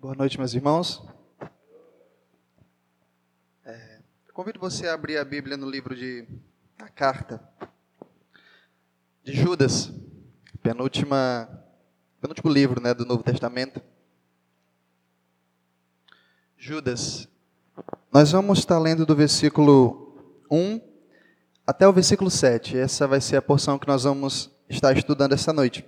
Boa noite, meus irmãos. É, convido você a abrir a Bíblia no livro de a carta de Judas, penúltima, penúltimo livro né, do Novo Testamento. Judas. Nós vamos estar lendo do versículo 1 até o versículo 7. Essa vai ser a porção que nós vamos estar estudando essa noite.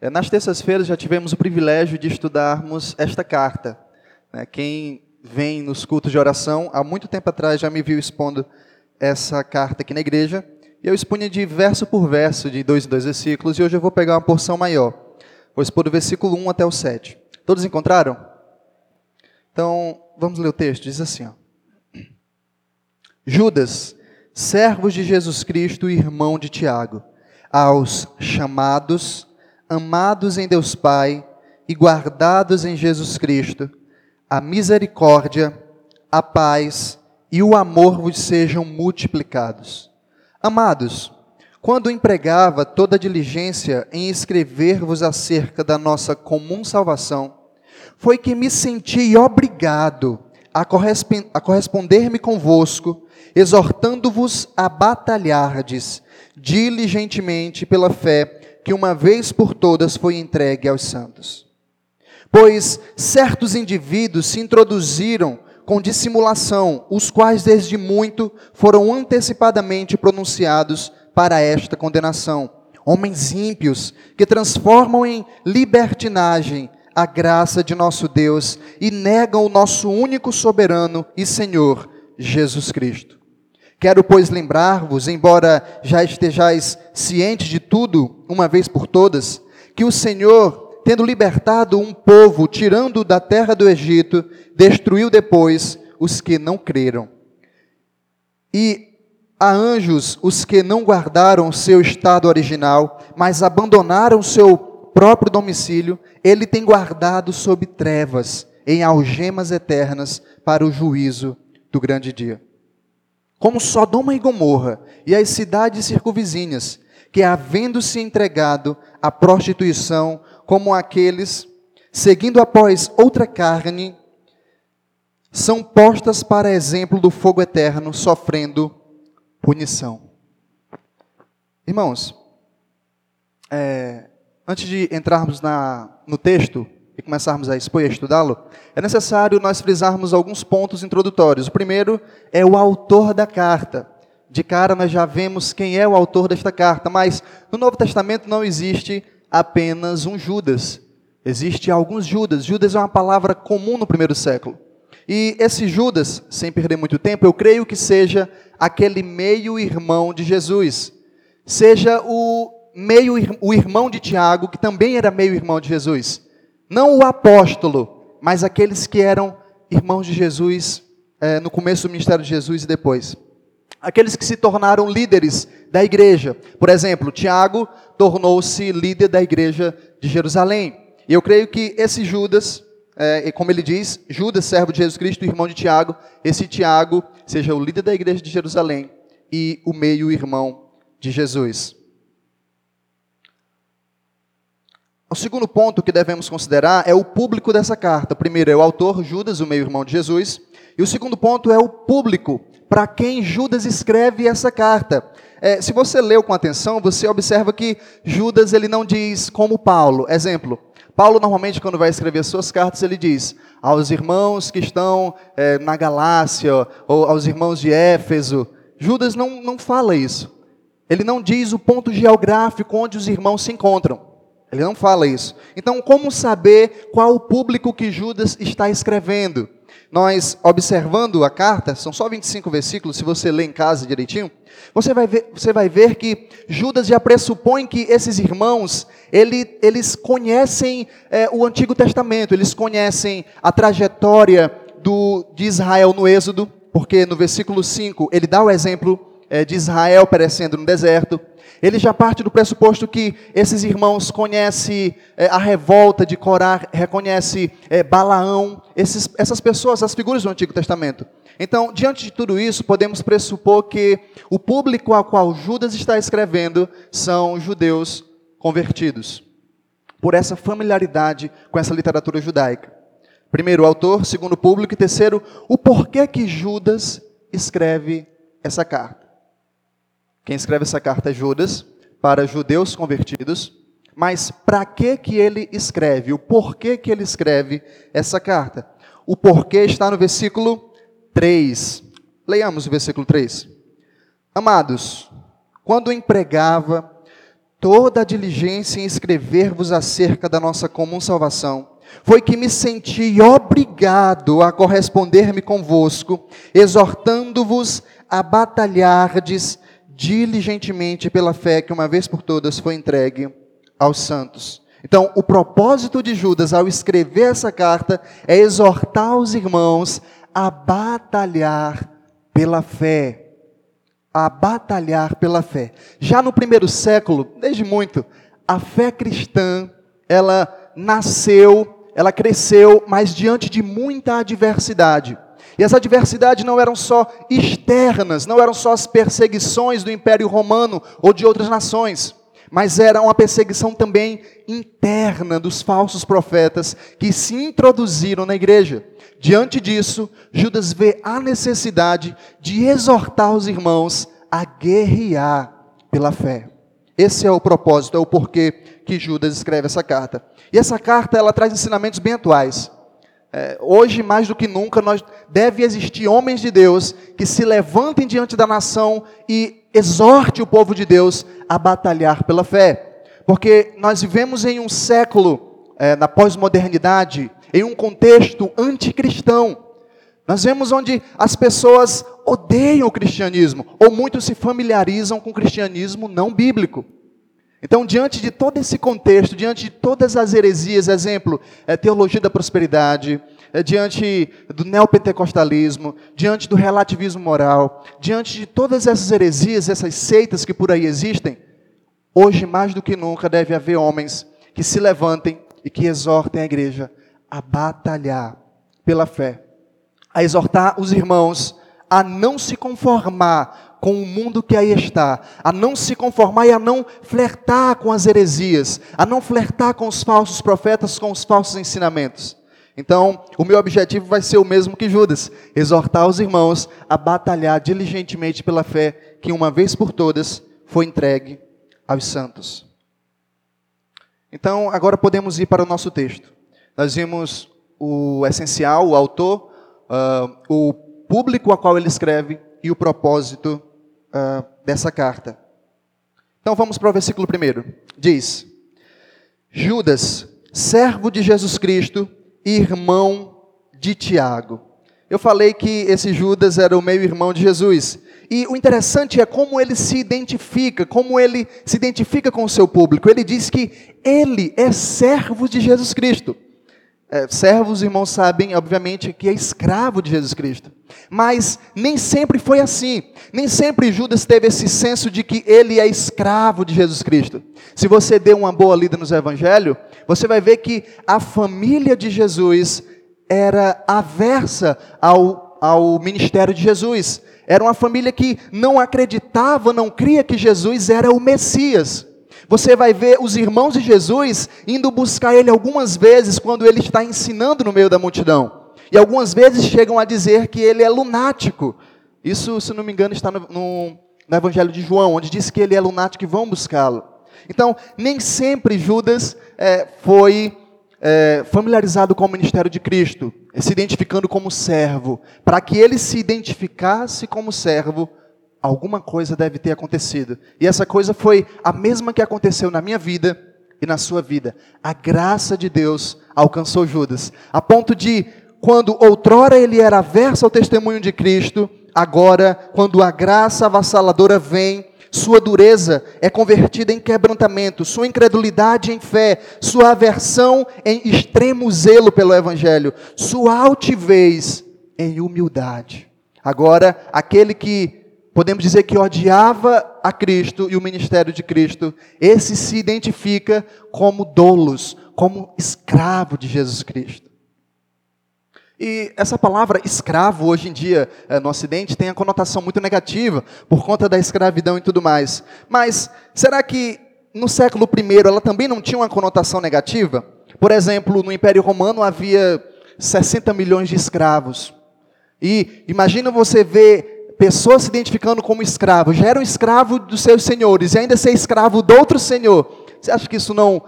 É, nas terças-feiras já tivemos o privilégio de estudarmos esta carta. Né? Quem vem nos cultos de oração, há muito tempo atrás já me viu expondo essa carta aqui na igreja, e eu expunha de verso por verso, de dois em dois versículos, e hoje eu vou pegar uma porção maior. Vou expor do versículo 1 até o 7. Todos encontraram? Então, vamos ler o texto, diz assim, ó. Judas, servos de Jesus Cristo e irmão de Tiago, aos chamados, amados em Deus Pai e guardados em Jesus Cristo, a misericórdia, a paz e o amor vos sejam multiplicados. Amados, quando empregava toda diligência em escrever-vos acerca da nossa comum salvação, foi que me senti obrigado a corresponder-me convosco, exortando-vos a batalhardes diligentemente pela fé que uma vez por todas foi entregue aos santos. Pois certos indivíduos se introduziram com dissimulação, os quais desde muito foram antecipadamente pronunciados para esta condenação. Homens ímpios que transformam em libertinagem a graça de nosso Deus e negam o nosso único soberano e Senhor, Jesus Cristo. Quero, pois, lembrar-vos, embora já estejais cientes de tudo, uma vez por todas, que o Senhor, tendo libertado um povo, tirando da terra do Egito, destruiu depois os que não creram. E a anjos os que não guardaram seu estado original, mas abandonaram seu próprio domicílio, ele tem guardado sob trevas, em algemas eternas, para o juízo do grande dia como Sodoma e Gomorra e as cidades circunvizinhas, que havendo-se entregado à prostituição, como aqueles, seguindo após outra carne, são postas para exemplo do fogo eterno, sofrendo punição. Irmãos, é, antes de entrarmos na, no texto, e começarmos a expor e a estudá-lo, é necessário nós frisarmos alguns pontos introdutórios. O primeiro é o autor da carta. De cara nós já vemos quem é o autor desta carta, mas no Novo Testamento não existe apenas um Judas. Existe alguns Judas. Judas é uma palavra comum no primeiro século. E esse Judas, sem perder muito tempo, eu creio que seja aquele meio-irmão de Jesus. Seja o meio o irmão de Tiago, que também era meio-irmão de Jesus. Não o apóstolo, mas aqueles que eram irmãos de Jesus é, no começo do ministério de Jesus e depois. Aqueles que se tornaram líderes da igreja. Por exemplo, Tiago tornou-se líder da igreja de Jerusalém. E eu creio que esse Judas, é, como ele diz, Judas, servo de Jesus Cristo, irmão de Tiago, esse Tiago seja o líder da igreja de Jerusalém e o meio-irmão de Jesus. O segundo ponto que devemos considerar é o público dessa carta. primeiro é o autor, Judas, o meio-irmão de Jesus. E o segundo ponto é o público, para quem Judas escreve essa carta. É, se você leu com atenção, você observa que Judas ele não diz como Paulo. Exemplo, Paulo normalmente quando vai escrever suas cartas ele diz aos irmãos que estão é, na Galácia ou aos irmãos de Éfeso. Judas não, não fala isso. Ele não diz o ponto geográfico onde os irmãos se encontram. Ele não fala isso. Então, como saber qual o público que Judas está escrevendo? Nós, observando a carta, são só 25 versículos, se você ler em casa direitinho, você vai ver, você vai ver que Judas já pressupõe que esses irmãos, ele, eles conhecem é, o Antigo Testamento, eles conhecem a trajetória do, de Israel no Êxodo, porque no versículo 5 ele dá o exemplo é, de Israel perecendo no deserto. Ele já parte do pressuposto que esses irmãos conhecem é, a revolta de Corá, reconhece é, Balaão, esses, essas pessoas, as figuras do Antigo Testamento. Então, diante de tudo isso, podemos pressupor que o público ao qual Judas está escrevendo são judeus convertidos. por essa familiaridade com essa literatura judaica. Primeiro, o autor, segundo, o público, e terceiro, o porquê que Judas escreve essa carta. Quem escreve essa carta é Judas, para judeus convertidos, mas para que que ele escreve? O porquê que ele escreve essa carta? O porquê está no versículo 3. Leiamos o versículo 3. Amados, quando empregava toda a diligência em escrever-vos acerca da nossa comum salvação, foi que me senti obrigado a corresponder-me convosco, exortando-vos a batalhardes diligentemente pela fé que uma vez por todas foi entregue aos santos. Então, o propósito de Judas ao escrever essa carta é exortar os irmãos a batalhar pela fé. A batalhar pela fé. Já no primeiro século, desde muito, a fé cristã, ela nasceu ela cresceu, mas diante de muita adversidade. E as adversidades não eram só externas, não eram só as perseguições do Império Romano ou de outras nações, mas era uma perseguição também interna dos falsos profetas que se introduziram na igreja. Diante disso, Judas vê a necessidade de exortar os irmãos a guerrear pela fé. Esse é o propósito, é o porquê que Judas escreve essa carta. E essa carta ela traz ensinamentos bem atuais. É, hoje, mais do que nunca, nós deve existir homens de Deus que se levantem diante da nação e exorte o povo de Deus a batalhar pela fé. Porque nós vivemos em um século, é, na pós-modernidade, em um contexto anticristão. Nós vemos onde as pessoas odeiam o cristianismo, ou muitos se familiarizam com o cristianismo não bíblico. Então, diante de todo esse contexto, diante de todas as heresias, exemplo, é, teologia da prosperidade, é, diante do neopentecostalismo, diante do relativismo moral, diante de todas essas heresias, essas seitas que por aí existem, hoje mais do que nunca deve haver homens que se levantem e que exortem a igreja a batalhar pela fé, a exortar os irmãos a não se conformar com o mundo que aí está, a não se conformar e a não flertar com as heresias, a não flertar com os falsos profetas, com os falsos ensinamentos. Então, o meu objetivo vai ser o mesmo que Judas: exortar os irmãos a batalhar diligentemente pela fé que, uma vez por todas, foi entregue aos santos. Então, agora podemos ir para o nosso texto. Nós vimos o essencial, o autor, uh, o público a qual ele escreve e o propósito uh, dessa carta. Então vamos para o versículo primeiro. Diz: Judas, servo de Jesus Cristo, irmão de Tiago. Eu falei que esse Judas era o meio-irmão de Jesus. E o interessante é como ele se identifica, como ele se identifica com o seu público. Ele diz que ele é servo de Jesus Cristo. É, servos, irmãos, sabem, obviamente, que é escravo de Jesus Cristo. Mas nem sempre foi assim. Nem sempre Judas teve esse senso de que ele é escravo de Jesus Cristo. Se você der uma boa lida nos evangelhos, você vai ver que a família de Jesus era aversa ao, ao ministério de Jesus. Era uma família que não acreditava, não cria que Jesus era o Messias. Você vai ver os irmãos de Jesus indo buscar ele algumas vezes quando ele está ensinando no meio da multidão. E algumas vezes chegam a dizer que ele é lunático. Isso, se não me engano, está no, no, no Evangelho de João, onde diz que ele é lunático e vão buscá-lo. Então, nem sempre Judas é, foi é, familiarizado com o ministério de Cristo, se identificando como servo. Para que ele se identificasse como servo, alguma coisa deve ter acontecido. E essa coisa foi a mesma que aconteceu na minha vida e na sua vida. A graça de Deus alcançou Judas, a ponto de, quando outrora ele era averso ao testemunho de Cristo, agora, quando a graça avassaladora vem, sua dureza é convertida em quebrantamento, sua incredulidade em fé, sua aversão em extremo zelo pelo Evangelho, sua altivez em humildade. Agora, aquele que podemos dizer que odiava a Cristo e o ministério de Cristo, esse se identifica como dolos, como escravo de Jesus Cristo. E essa palavra escravo, hoje em dia, eh, no Ocidente, tem a conotação muito negativa, por conta da escravidão e tudo mais. Mas, será que no século I ela também não tinha uma conotação negativa. Por exemplo, no Império Romano havia 60 milhões de escravos. E imagina você ver pessoas se identificando como escravos, já eram escravos dos seus senhores e ainda ser escravo do outro senhor. Você acha que isso não,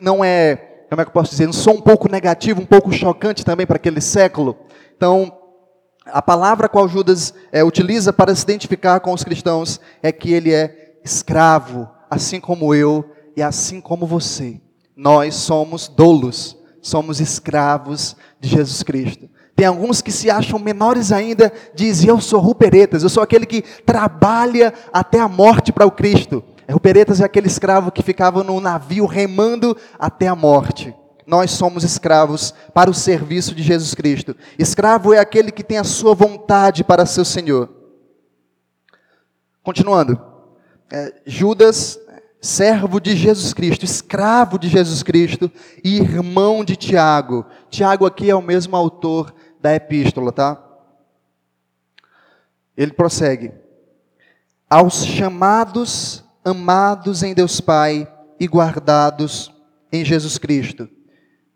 não é, como é que eu posso dizer, não sou um pouco negativo, um pouco chocante também para aquele século? Então, a palavra qual Judas é, utiliza para se identificar com os cristãos é que ele é escravo, assim como eu e assim como você. Nós somos dolos, somos escravos de Jesus Cristo. Tem alguns que se acham menores ainda, dizem: Eu sou ruperetas, eu sou aquele que trabalha até a morte para o Cristo. Ruperetas é aquele escravo que ficava no navio remando até a morte. Nós somos escravos para o serviço de Jesus Cristo. Escravo é aquele que tem a sua vontade para seu Senhor. Continuando, é, Judas, servo de Jesus Cristo, escravo de Jesus Cristo e irmão de Tiago. Tiago aqui é o mesmo autor da epístola, tá? Ele prossegue. Aos chamados, amados em Deus Pai e guardados em Jesus Cristo.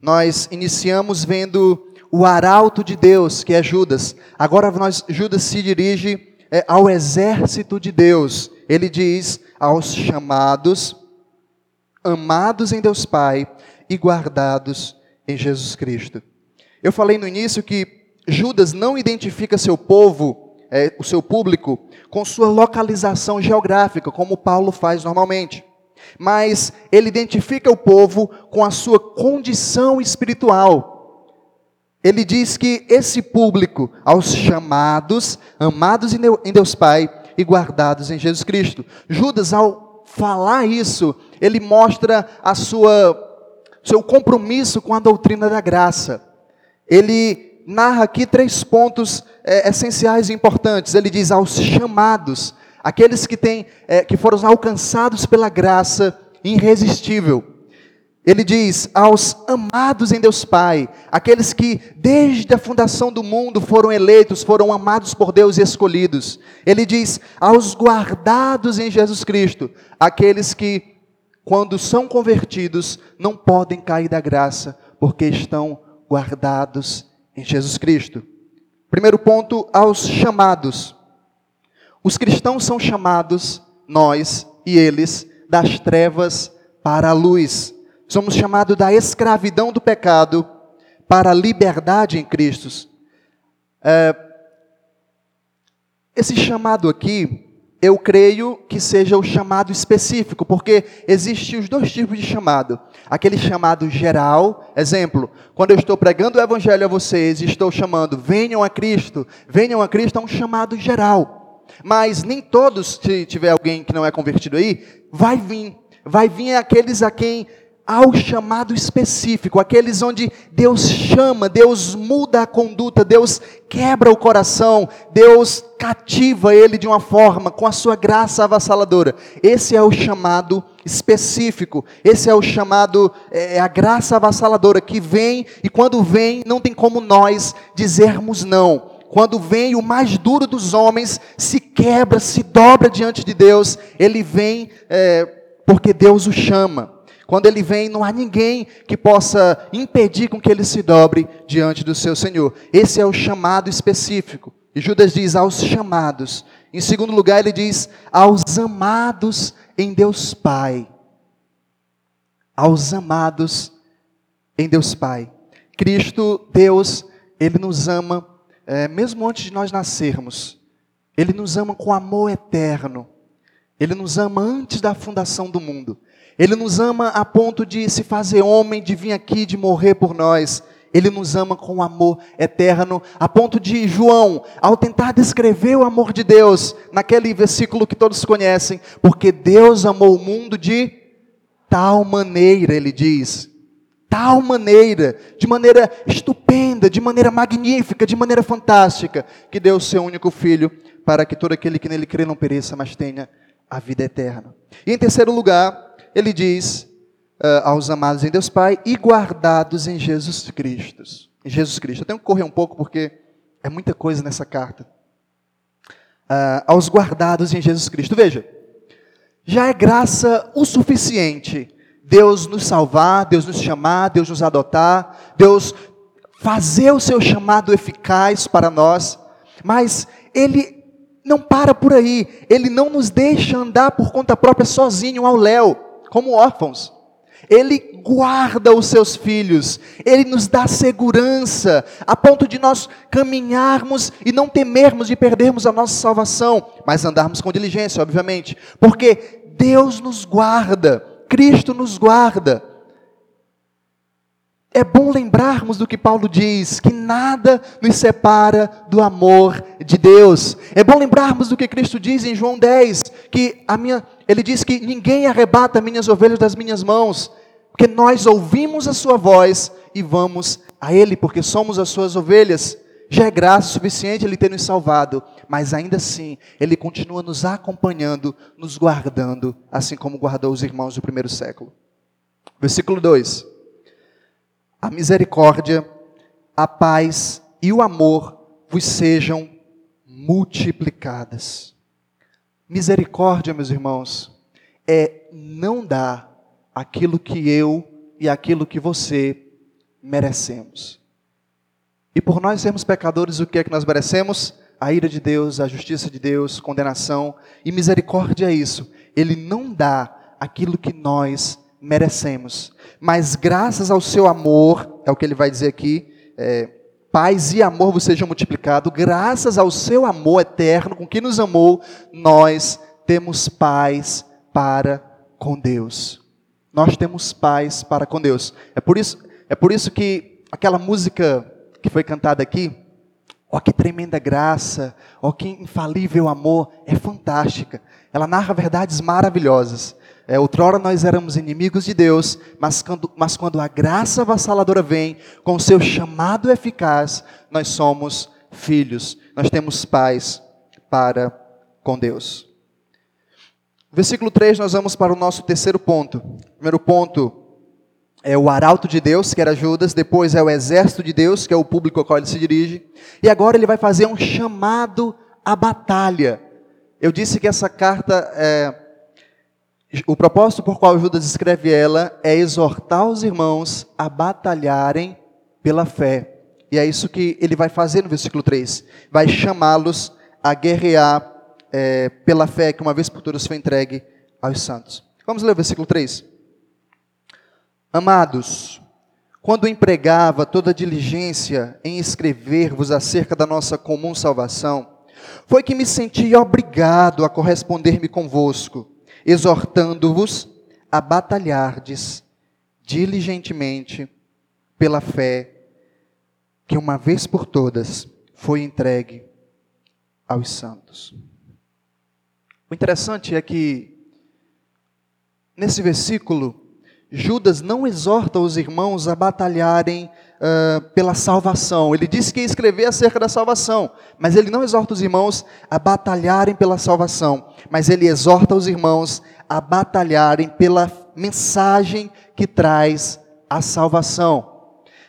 Nós iniciamos vendo o arauto de Deus, que é Judas. Agora nós, Judas se dirige é, ao exército de Deus. Ele diz aos chamados, amados em Deus Pai e guardados em Jesus Cristo. Eu falei no início que Judas não identifica seu povo, é, o seu público, com sua localização geográfica, como Paulo faz normalmente. Mas ele identifica o povo com a sua condição espiritual. Ele diz que esse público, aos chamados, amados em Deus Pai e guardados em Jesus Cristo. Judas, ao falar isso, ele mostra a sua seu compromisso com a doutrina da graça. Ele narra aqui três pontos é, essenciais e importantes. Ele diz aos chamados, aqueles que, têm, é, que foram alcançados pela graça irresistível. Ele diz aos amados em Deus Pai, aqueles que desde a fundação do mundo foram eleitos, foram amados por Deus e escolhidos. Ele diz aos guardados em Jesus Cristo, aqueles que, quando são convertidos, não podem cair da graça, porque estão guardados em Jesus Cristo. Primeiro ponto, aos chamados. Os cristãos são chamados, nós e eles, das trevas para a luz. Somos chamados da escravidão do pecado para a liberdade em Cristo. É, esse chamado aqui eu creio que seja o chamado específico, porque existem os dois tipos de chamado. Aquele chamado geral, exemplo, quando eu estou pregando o evangelho a vocês e estou chamando, venham a Cristo, venham a Cristo, é um chamado geral. Mas nem todos, se tiver alguém que não é convertido aí, vai vir. Vai vir aqueles a quem ao chamado específico, aqueles onde Deus chama, Deus muda a conduta, Deus quebra o coração, Deus cativa ele de uma forma, com a sua graça avassaladora. Esse é o chamado específico, esse é o chamado, é, é a graça avassaladora que vem, e quando vem, não tem como nós dizermos não. Quando vem o mais duro dos homens, se quebra, se dobra diante de Deus, ele vem é, porque Deus o chama. Quando ele vem, não há ninguém que possa impedir com que ele se dobre diante do seu Senhor. Esse é o chamado específico. E Judas diz aos chamados. Em segundo lugar, ele diz aos amados em Deus Pai. Aos amados em Deus Pai. Cristo, Deus, Ele nos ama, é, mesmo antes de nós nascermos. Ele nos ama com amor eterno. Ele nos ama antes da fundação do mundo. Ele nos ama a ponto de se fazer homem, de vir aqui, de morrer por nós. Ele nos ama com amor eterno, a ponto de João, ao tentar descrever o amor de Deus, naquele versículo que todos conhecem, porque Deus amou o mundo de tal maneira, ele diz, tal maneira, de maneira estupenda, de maneira magnífica, de maneira fantástica, que deu o seu único filho, para que todo aquele que nele crê não pereça, mas tenha a vida eterna. E em terceiro lugar, ele diz uh, aos amados em Deus Pai e guardados em Jesus Cristo. Em Jesus Cristo. Eu tenho que correr um pouco porque é muita coisa nessa carta. Uh, aos guardados em Jesus Cristo. Veja, já é graça o suficiente. Deus nos salvar, Deus nos chamar, Deus nos adotar, Deus fazer o seu chamado eficaz para nós, mas Ele não para por aí, Ele não nos deixa andar por conta própria sozinho ao léu, como órfãos. Ele guarda os seus filhos, Ele nos dá segurança, a ponto de nós caminharmos e não temermos de perdermos a nossa salvação, mas andarmos com diligência, obviamente, porque Deus nos guarda, Cristo nos guarda. É bom lembrarmos do que Paulo diz, que nada nos separa do amor de Deus. É bom lembrarmos do que Cristo diz em João 10, que a minha, ele diz que ninguém arrebata minhas ovelhas das minhas mãos, porque nós ouvimos a sua voz e vamos a ele, porque somos as suas ovelhas. Já é graça suficiente ele ter nos salvado, mas ainda assim, ele continua nos acompanhando, nos guardando, assim como guardou os irmãos do primeiro século. Versículo 2 a misericórdia, a paz e o amor vos sejam multiplicadas. Misericórdia, meus irmãos, é não dar aquilo que eu e aquilo que você merecemos. E por nós sermos pecadores, o que é que nós merecemos? A ira de Deus, a justiça de Deus, condenação. E misericórdia é isso. Ele não dá aquilo que nós merecemos. Mas graças ao seu amor, é o que ele vai dizer aqui, é, paz e amor vos sejam multiplicados, graças ao seu amor eterno com que nos amou, nós temos paz para com Deus. Nós temos paz para com Deus. É por isso, é por isso que aquela música que foi cantada aqui, ó que tremenda graça, ó que infalível amor, é fantástica. Ela narra verdades maravilhosas. É, outrora nós éramos inimigos de Deus, mas quando, mas quando a graça avassaladora vem, com o seu chamado eficaz, nós somos filhos, nós temos paz para com Deus. Versículo 3, nós vamos para o nosso terceiro ponto. Primeiro ponto é o arauto de Deus, que era Judas, depois é o exército de Deus, que é o público ao qual ele se dirige, e agora ele vai fazer um chamado à batalha. Eu disse que essa carta é o propósito por qual Judas escreve ela é exortar os irmãos a batalharem pela fé. E é isso que ele vai fazer no versículo 3. Vai chamá-los a guerrear é, pela fé que uma vez por todas foi entregue aos santos. Vamos ler o versículo 3. Amados, quando empregava toda diligência em escrever-vos acerca da nossa comum salvação, foi que me senti obrigado a corresponder-me convosco exortando-vos a batalhardes diligentemente pela fé que uma vez por todas foi entregue aos santos. O interessante é que nesse versículo Judas não exorta os irmãos a batalharem uh, pela salvação. Ele disse que ia escrever acerca da salvação, mas ele não exorta os irmãos a batalharem pela salvação, mas ele exorta os irmãos a batalharem pela mensagem que traz a salvação.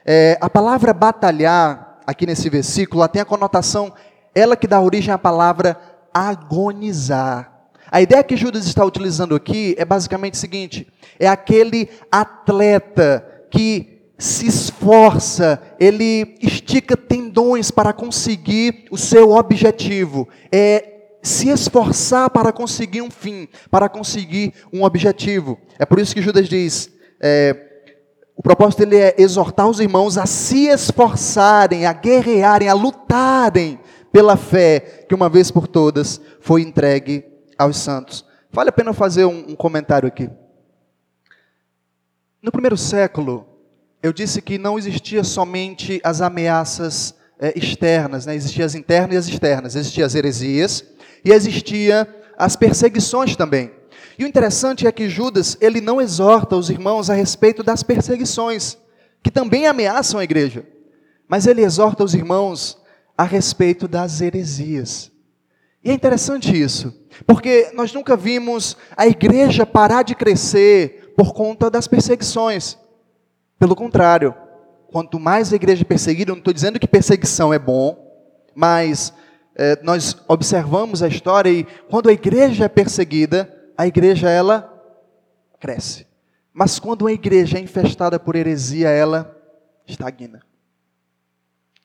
É, a palavra batalhar, aqui nesse versículo, ela tem a conotação, ela que dá origem à palavra agonizar. A ideia que Judas está utilizando aqui é basicamente o seguinte: é aquele atleta que se esforça, ele estica tendões para conseguir o seu objetivo. É se esforçar para conseguir um fim, para conseguir um objetivo. É por isso que Judas diz: é, o propósito dele é exortar os irmãos a se esforçarem, a guerrearem, a lutarem pela fé que uma vez por todas foi entregue aos santos. Vale a pena fazer um, um comentário aqui. No primeiro século, eu disse que não existia somente as ameaças é, externas, né? existiam as internas e as externas, existiam as heresias e existia as perseguições também. E o interessante é que Judas, ele não exorta os irmãos a respeito das perseguições, que também ameaçam a igreja, mas ele exorta os irmãos a respeito das heresias. E é interessante isso, porque nós nunca vimos a igreja parar de crescer por conta das perseguições. Pelo contrário, quanto mais a igreja é perseguida, não estou dizendo que perseguição é bom, mas é, nós observamos a história e quando a igreja é perseguida, a igreja ela cresce. Mas quando a igreja é infestada por heresia, ela estagna.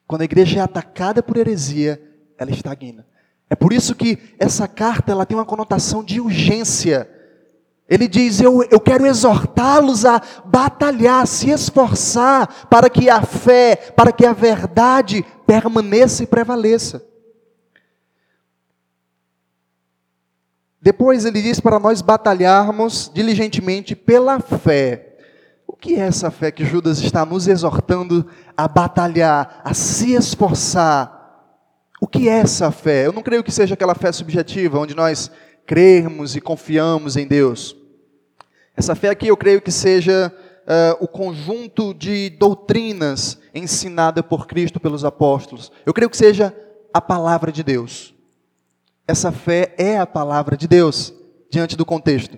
Quando a igreja é atacada por heresia, ela estagna. É por isso que essa carta ela tem uma conotação de urgência. Ele diz: Eu, eu quero exortá-los a batalhar, se esforçar para que a fé, para que a verdade permaneça e prevaleça. Depois ele diz para nós batalharmos diligentemente pela fé. O que é essa fé que Judas está nos exortando a batalhar, a se esforçar? O que é essa fé? Eu não creio que seja aquela fé subjetiva, onde nós crermos e confiamos em Deus. Essa fé aqui eu creio que seja uh, o conjunto de doutrinas ensinada por Cristo pelos apóstolos. Eu creio que seja a palavra de Deus. Essa fé é a palavra de Deus, diante do contexto.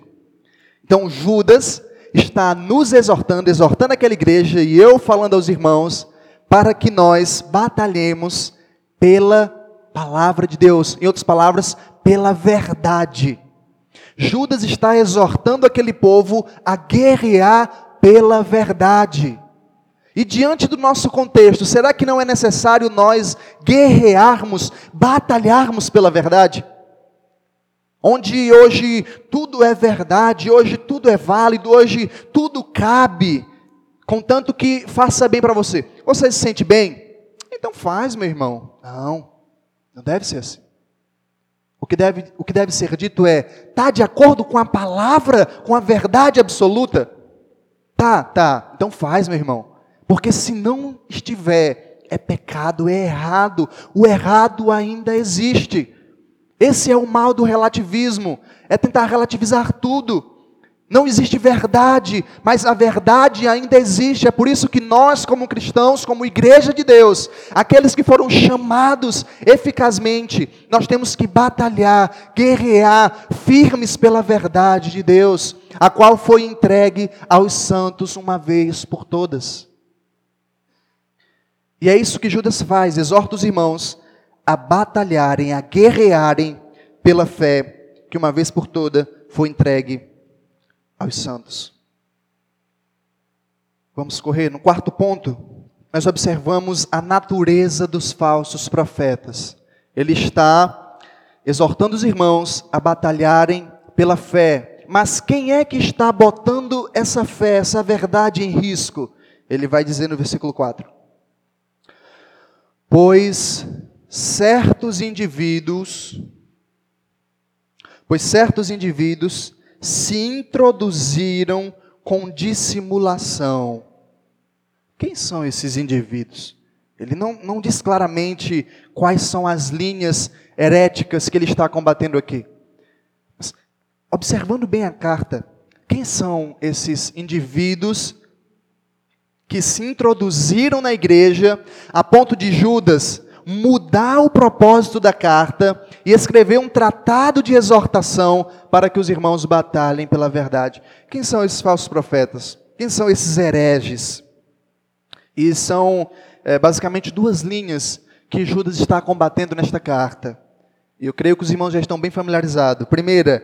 Então, Judas está nos exortando, exortando aquela igreja, e eu falando aos irmãos, para que nós batalhemos pela palavra de Deus, em outras palavras, pela verdade. Judas está exortando aquele povo a guerrear pela verdade. E diante do nosso contexto, será que não é necessário nós guerrearmos, batalharmos pela verdade? Onde hoje tudo é verdade, hoje tudo é válido, hoje tudo cabe, contanto que faça bem para você. Você se sente bem? Então faz, meu irmão. Não, não deve ser assim. O que deve, o que deve ser dito é: está de acordo com a palavra, com a verdade absoluta? Tá, tá. Então faz, meu irmão. Porque se não estiver, é pecado, é errado. O errado ainda existe. Esse é o mal do relativismo, é tentar relativizar tudo. Não existe verdade, mas a verdade ainda existe. É por isso que nós, como cristãos, como igreja de Deus, aqueles que foram chamados eficazmente, nós temos que batalhar, guerrear, firmes pela verdade de Deus, a qual foi entregue aos santos uma vez por todas. E é isso que Judas faz, exorta os irmãos a batalharem, a guerrearem pela fé que uma vez por toda foi entregue aos santos. Vamos correr. No quarto ponto, nós observamos a natureza dos falsos profetas. Ele está exortando os irmãos a batalharem pela fé. Mas quem é que está botando essa fé, essa verdade em risco? Ele vai dizer no versículo 4. Pois certos indivíduos, pois certos indivíduos se introduziram com dissimulação. Quem são esses indivíduos? Ele não, não diz claramente quais são as linhas heréticas que ele está combatendo aqui. Mas, observando bem a carta, quem são esses indivíduos que se introduziram na igreja a ponto de Judas mudar o propósito da carta e escrever um tratado de exortação para que os irmãos batalhem pela verdade. Quem são esses falsos profetas? Quem são esses hereges? E são é, basicamente duas linhas que Judas está combatendo nesta carta. E eu creio que os irmãos já estão bem familiarizados. Primeira,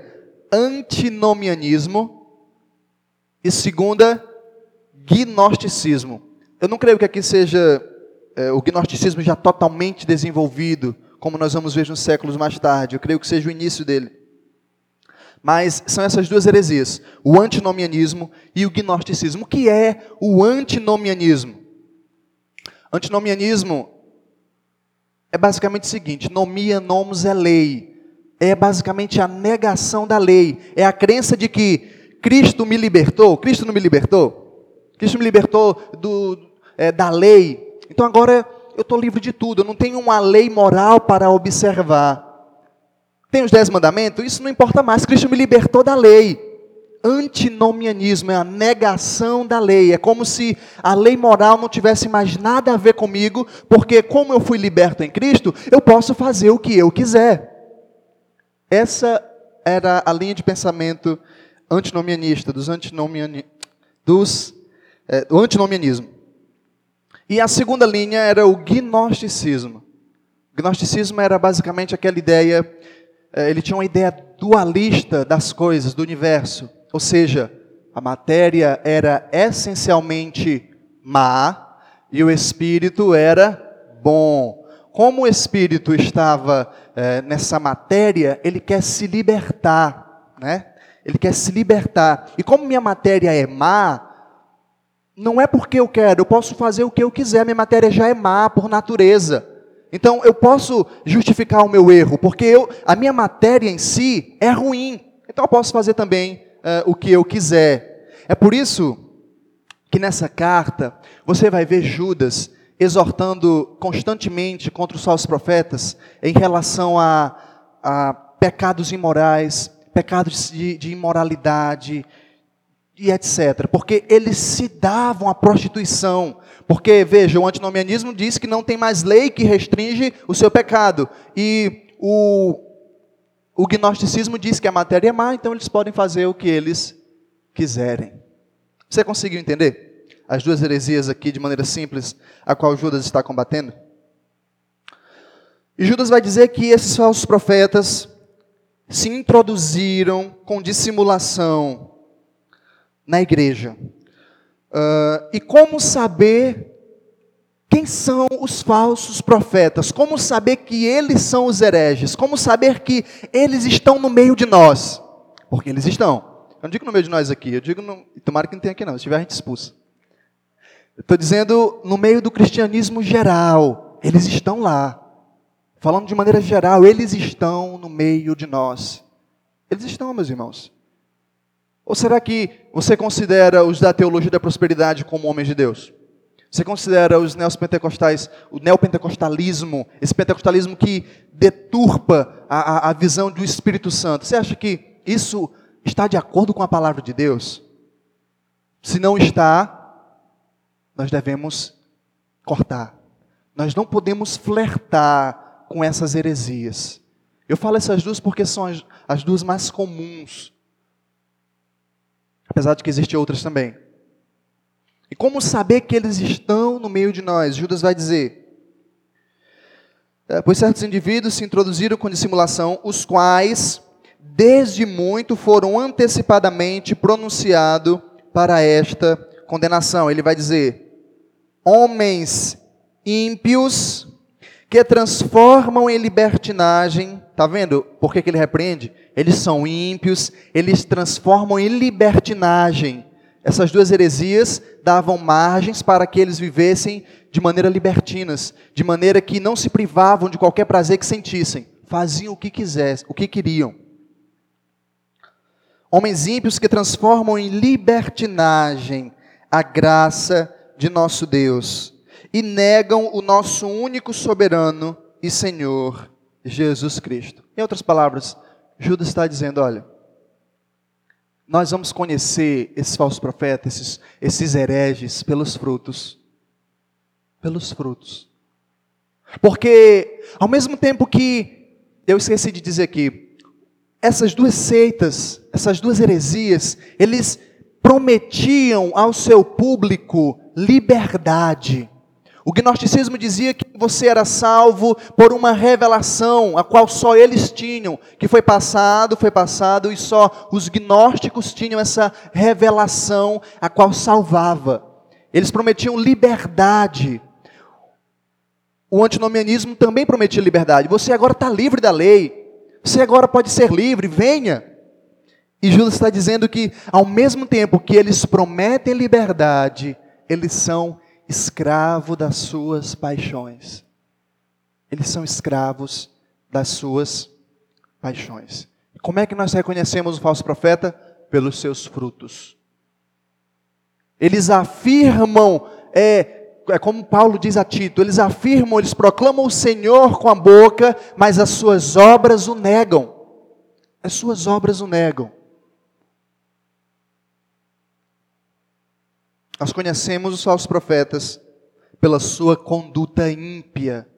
antinomianismo. E segunda, gnosticismo. Eu não creio que aqui seja é, o gnosticismo já totalmente desenvolvido, como nós vamos ver nos séculos mais tarde. Eu creio que seja o início dele. Mas são essas duas heresias, o antinomianismo e o gnosticismo. O que é o antinomianismo? Antinomianismo é basicamente o seguinte: nomia nomos é lei. É basicamente a negação da lei. É a crença de que Cristo me libertou. Cristo não me libertou? Cristo me libertou do, é, da lei, então agora eu estou livre de tudo, eu não tenho uma lei moral para observar. Tem os dez mandamentos? Isso não importa mais. Cristo me libertou da lei. Antinomianismo é a negação da lei. É como se a lei moral não tivesse mais nada a ver comigo, porque, como eu fui liberto em Cristo, eu posso fazer o que eu quiser. Essa era a linha de pensamento antinomianista, dos antinomiani, dos, é, do antinomianismo. E a segunda linha era o gnosticismo. O gnosticismo era basicamente aquela ideia, eh, ele tinha uma ideia dualista das coisas, do universo. Ou seja, a matéria era essencialmente má e o espírito era bom. Como o espírito estava é, nessa matéria, ele quer se libertar, né? Ele quer se libertar. E como minha matéria é má, não é porque eu quero, eu posso fazer o que eu quiser, minha matéria já é má por natureza. Então eu posso justificar o meu erro, porque eu, a minha matéria em si é ruim. Então eu posso fazer também uh, o que eu quiser. É por isso que nessa carta você vai ver Judas exortando constantemente contra os falsos profetas em relação a, a pecados imorais, pecados de, de imoralidade, e etc. Porque eles se davam à prostituição. Porque, veja, o antinomianismo diz que não tem mais lei que restringe o seu pecado. E o, o gnosticismo diz que a matéria é má, então eles podem fazer o que eles quiserem. Você conseguiu entender as duas heresias aqui de maneira simples, a qual Judas está combatendo? E Judas vai dizer que esses falsos profetas se introduziram com dissimulação na igreja. Uh, e como saber quem são os falsos profetas? Como saber que eles são os hereges? Como saber que eles estão no meio de nós? Porque eles estão. Eu não digo no meio de nós aqui, eu digo, no, tomara que não tenha aqui não, se tiver a gente expulsa. estou dizendo no meio do cristianismo geral, eles estão lá. Falando de maneira geral, eles estão no meio de nós. Eles estão, meus irmãos. Ou será que você considera os da teologia da prosperidade como homens de Deus? Você considera os neopentecostais, o neopentecostalismo, esse pentecostalismo que deturpa a, a, a visão do Espírito Santo? Você acha que isso está de acordo com a palavra de Deus? Se não está, nós devemos cortar. Nós não podemos flertar com essas heresias. Eu falo essas duas porque são as, as duas mais comuns apesar de que existem outras também. E como saber que eles estão no meio de nós? Judas vai dizer: é, Pois certos indivíduos se introduziram com dissimulação, os quais, desde muito, foram antecipadamente pronunciados para esta condenação. Ele vai dizer: Homens ímpios que transformam em libertinagem, tá vendo por que, que ele repreende? eles são ímpios, eles transformam em libertinagem. Essas duas heresias davam margens para que eles vivessem de maneira libertinas, de maneira que não se privavam de qualquer prazer que sentissem, faziam o que quisessem, o que queriam. Homens ímpios que transformam em libertinagem a graça de nosso Deus e negam o nosso único soberano e Senhor Jesus Cristo. Em outras palavras, Judas está dizendo: olha, nós vamos conhecer esses falsos profetas, esses, esses hereges, pelos frutos. Pelos frutos. Porque, ao mesmo tempo que, eu esqueci de dizer aqui, essas duas seitas, essas duas heresias, eles prometiam ao seu público liberdade. O gnosticismo dizia que você era salvo por uma revelação, a qual só eles tinham, que foi passado, foi passado, e só os gnósticos tinham essa revelação, a qual salvava. Eles prometiam liberdade. O antinomianismo também prometia liberdade. Você agora está livre da lei. Você agora pode ser livre, venha. E Judas está dizendo que, ao mesmo tempo que eles prometem liberdade, eles são escravo das suas paixões. Eles são escravos das suas paixões. Como é que nós reconhecemos o falso profeta? Pelos seus frutos. Eles afirmam, é, é como Paulo diz a Tito, eles afirmam, eles proclamam o Senhor com a boca, mas as suas obras o negam. As suas obras o negam. Nós conhecemos os falsos profetas pela sua conduta ímpia,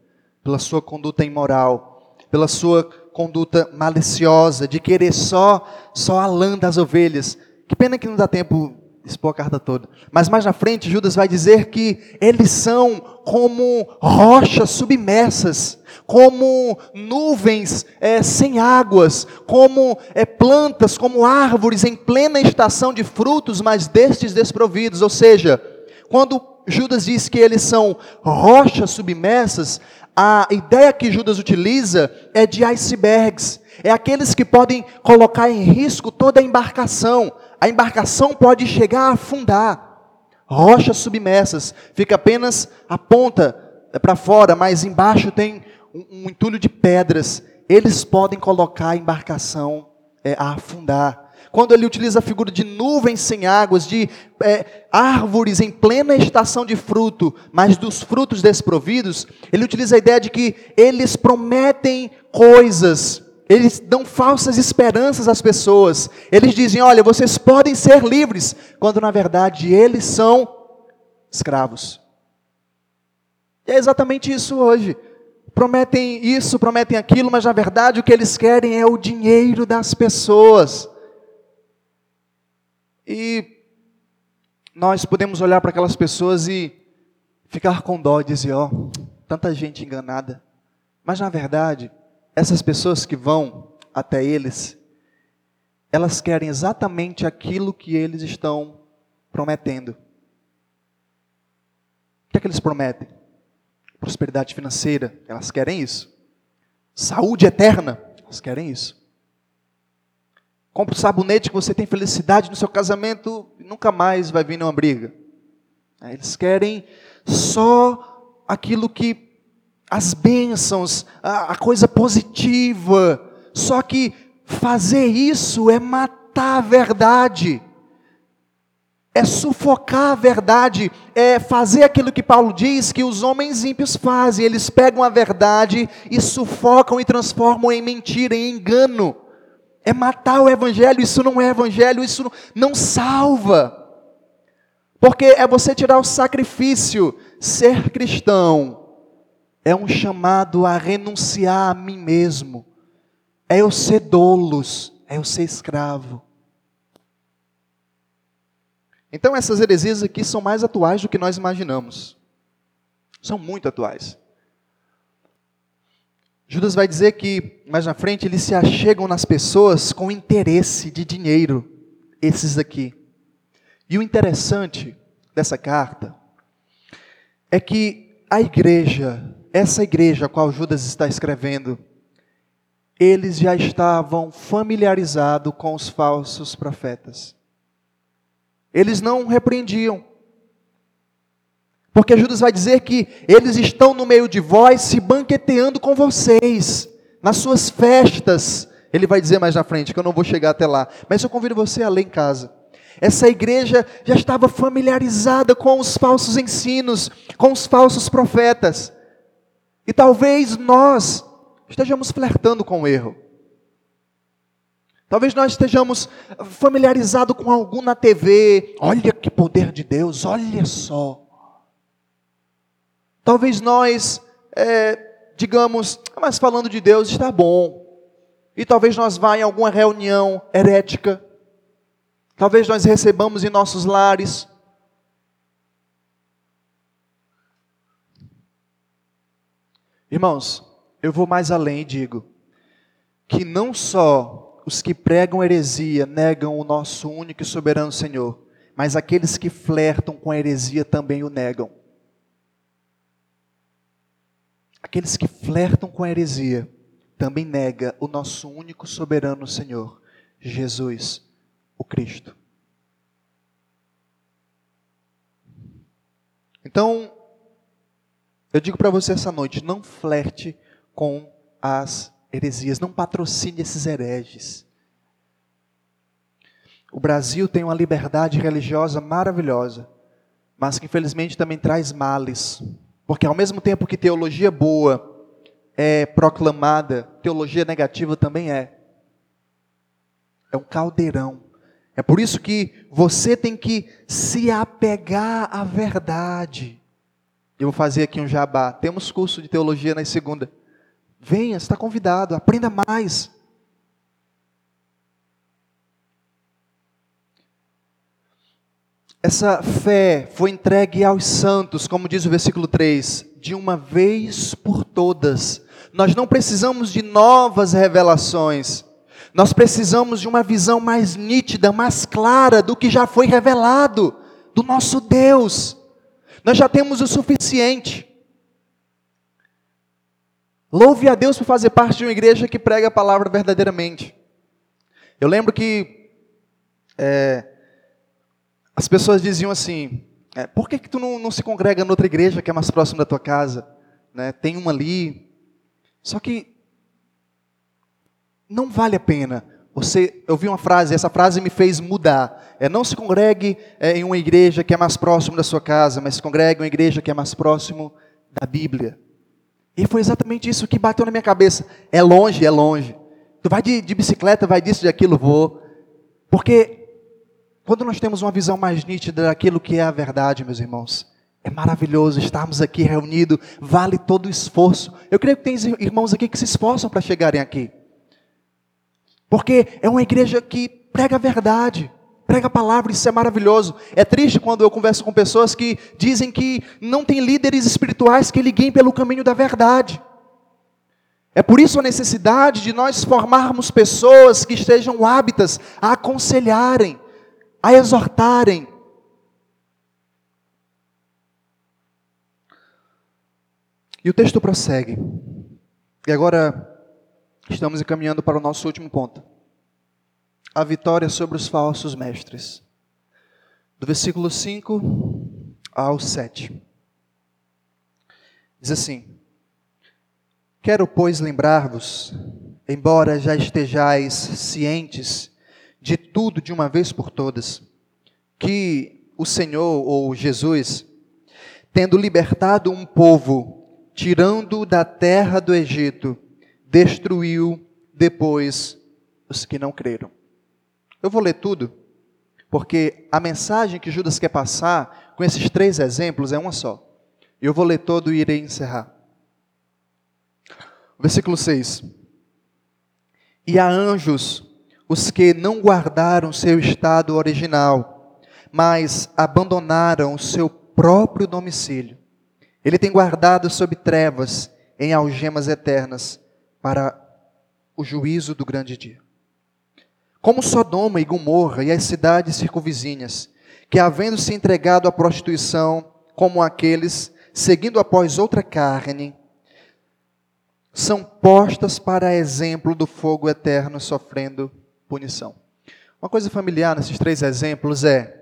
pela sua conduta imoral, pela sua conduta maliciosa, de querer só, só a lã das ovelhas. Que pena que não dá tempo expor a carta toda. Mas mais na frente, Judas vai dizer que eles são como rochas submersas, como nuvens é, sem águas, como é, plantas, como árvores em plena estação de frutos, mas destes desprovidos. Ou seja, quando Judas diz que eles são rochas submersas, a ideia que Judas utiliza é de icebergs, é aqueles que podem colocar em risco toda a embarcação. A embarcação pode chegar a afundar. Rochas submersas, fica apenas a ponta é, para fora, mas embaixo tem um, um, entulho de pedras. Eles podem colocar a embarcação é, a afundar. Quando ele utiliza a figura de nuvens sem águas, de é, árvores em plena estação de fruto, mas dos frutos desprovidos, ele utiliza a ideia de que eles prometem coisas eles dão falsas esperanças às pessoas. Eles dizem: olha, vocês podem ser livres, quando na verdade eles são escravos. E é exatamente isso hoje. Prometem isso, prometem aquilo, mas na verdade o que eles querem é o dinheiro das pessoas. E nós podemos olhar para aquelas pessoas e ficar com dó e dizer: ó, oh, tanta gente enganada. Mas na verdade, essas pessoas que vão até eles, elas querem exatamente aquilo que eles estão prometendo. O que é que eles prometem? Prosperidade financeira, elas querem isso. Saúde eterna, elas querem isso. Compre o sabonete que você tem felicidade no seu casamento e nunca mais vai vir numa briga. Eles querem só aquilo que as bênçãos, a, a coisa positiva. Só que fazer isso é matar a verdade, é sufocar a verdade, é fazer aquilo que Paulo diz que os homens ímpios fazem. Eles pegam a verdade e sufocam e transformam em mentira, em engano. É matar o evangelho, isso não é evangelho, isso não salva. Porque é você tirar o sacrifício. Ser cristão é um chamado a renunciar a mim mesmo, é eu ser dolos, é eu ser escravo. Então essas heresias aqui são mais atuais do que nós imaginamos. São muito atuais. Judas vai dizer que, mais na frente, eles se achegam nas pessoas com interesse de dinheiro, esses aqui. E o interessante dessa carta é que a igreja essa igreja a qual Judas está escrevendo, eles já estavam familiarizados com os falsos profetas. Eles não repreendiam. Porque Judas vai dizer que eles estão no meio de vós se banqueteando com vocês, nas suas festas. Ele vai dizer mais na frente, que eu não vou chegar até lá. Mas eu convido você a ler em casa. Essa igreja já estava familiarizada com os falsos ensinos, com os falsos profetas. E talvez nós estejamos flertando com o erro. Talvez nós estejamos familiarizados com algum na TV. Olha que poder de Deus, olha só. Talvez nós, é, digamos, mas falando de Deus está bom. E talvez nós vá em alguma reunião herética. Talvez nós recebamos em nossos lares Irmãos, eu vou mais além e digo que não só os que pregam heresia negam o nosso único e soberano Senhor, mas aqueles que flertam com a heresia também o negam. Aqueles que flertam com a heresia também nega o nosso único soberano Senhor, Jesus, o Cristo. Então, eu digo para você essa noite: não flerte com as heresias, não patrocine esses hereges. O Brasil tem uma liberdade religiosa maravilhosa, mas que infelizmente também traz males. Porque ao mesmo tempo que teologia boa é proclamada, teologia negativa também é. É um caldeirão. É por isso que você tem que se apegar à verdade. Eu vou fazer aqui um jabá. Temos curso de teologia na segunda. Venha, está convidado, aprenda mais. essa fé foi entregue aos santos, como diz o versículo 3, de uma vez por todas. Nós não precisamos de novas revelações. Nós precisamos de uma visão mais nítida, mais clara do que já foi revelado, do nosso Deus. Nós já temos o suficiente. Louve a Deus por fazer parte de uma igreja que prega a palavra verdadeiramente. Eu lembro que é, as pessoas diziam assim: é, por que, que tu não, não, se congrega noutra igreja que é mais próxima da tua casa? Né? Tem uma ali. Só que não vale a pena. Você, eu vi uma frase, essa frase me fez mudar. É não se congregue é, em uma igreja que é mais próximo da sua casa, mas se congregue em uma igreja que é mais próximo da Bíblia. E foi exatamente isso que bateu na minha cabeça. É longe, é longe. Tu vai de, de bicicleta, vai disso, de aquilo, vou. Porque quando nós temos uma visão mais nítida daquilo que é a verdade, meus irmãos, é maravilhoso estarmos aqui reunidos, vale todo o esforço. Eu creio que tem irmãos aqui que se esforçam para chegarem aqui. Porque é uma igreja que prega a verdade, prega a palavra, isso é maravilhoso. É triste quando eu converso com pessoas que dizem que não tem líderes espirituais que liguem pelo caminho da verdade. É por isso a necessidade de nós formarmos pessoas que estejam hábitas a aconselharem, a exortarem. E o texto prossegue. E agora estamos encaminhando para o nosso último ponto. A vitória sobre os falsos mestres. Do versículo 5 ao 7. Diz assim: Quero, pois, lembrar-vos, embora já estejais cientes de tudo de uma vez por todas, que o Senhor ou Jesus, tendo libertado um povo, tirando da terra do Egito, destruiu depois os que não creram. Eu vou ler tudo, porque a mensagem que Judas quer passar com esses três exemplos é uma só. Eu vou ler todo e irei encerrar. Versículo 6. E a anjos os que não guardaram seu estado original, mas abandonaram o seu próprio domicílio. Ele tem guardado sob trevas, em algemas eternas, para o juízo do grande dia. Como Sodoma e Gomorra e as cidades circunvizinhas, que havendo se entregado à prostituição, como aqueles, seguindo após outra carne, são postas para exemplo do fogo eterno, sofrendo punição. Uma coisa familiar nesses três exemplos é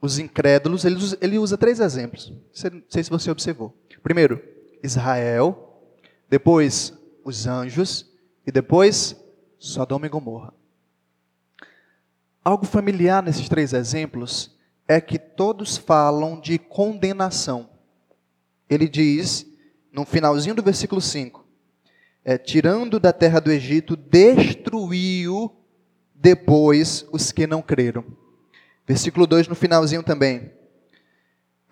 os incrédulos, ele usa, ele usa três exemplos. Não sei se você observou. Primeiro, Israel, depois os anjos e depois Sodoma e Gomorra. Algo familiar nesses três exemplos é que todos falam de condenação. Ele diz, no finalzinho do versículo 5, é, tirando da terra do Egito, destruiu depois os que não creram. Versículo 2 no finalzinho também.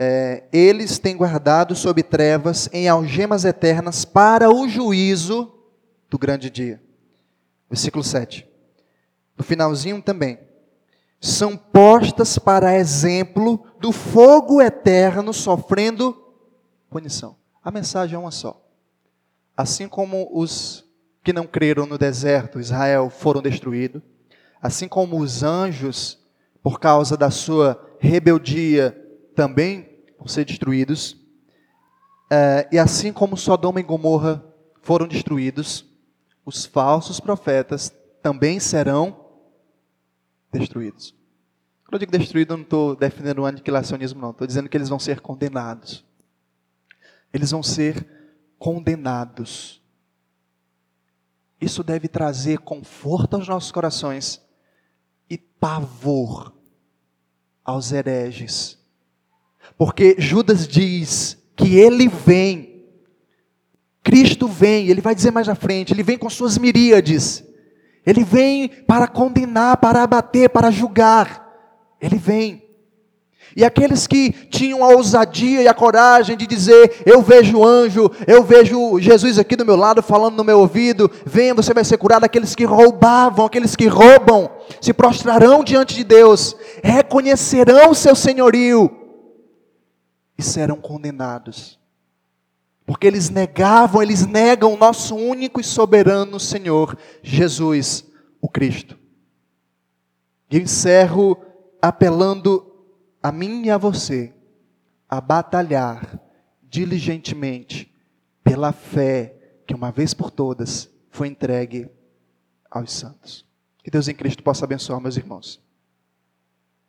É, eles têm guardado sob trevas em algemas eternas para o juízo do grande dia. Versículo 7. No finalzinho também. São postas para exemplo do fogo eterno sofrendo punição. A mensagem é uma só. Assim como os que não creram no deserto, Israel, foram destruídos, assim como os anjos, por causa da sua rebeldia, também vão ser destruídos, é, e assim como Sodoma e Gomorra foram destruídos, os falsos profetas também serão destruídos. Quando eu digo destruído, eu não estou defendendo o aniquilacionismo, não. Estou dizendo que eles vão ser condenados. Eles vão ser condenados. Isso deve trazer conforto aos nossos corações e pavor aos hereges. Porque Judas diz que ele vem, Cristo vem, ele vai dizer mais à frente, ele vem com suas miríades, ele vem para condenar, para abater, para julgar, ele vem. E aqueles que tinham a ousadia e a coragem de dizer: Eu vejo anjo, eu vejo Jesus aqui do meu lado falando no meu ouvido, venha, você vai ser curado. Aqueles que roubavam, aqueles que roubam, se prostrarão diante de Deus, reconhecerão o seu senhorio e serão condenados. Porque eles negavam, eles negam o nosso único e soberano Senhor, Jesus, o Cristo. E eu encerro apelando a mim e a você a batalhar diligentemente pela fé que uma vez por todas foi entregue aos santos. Que Deus em Cristo possa abençoar meus irmãos.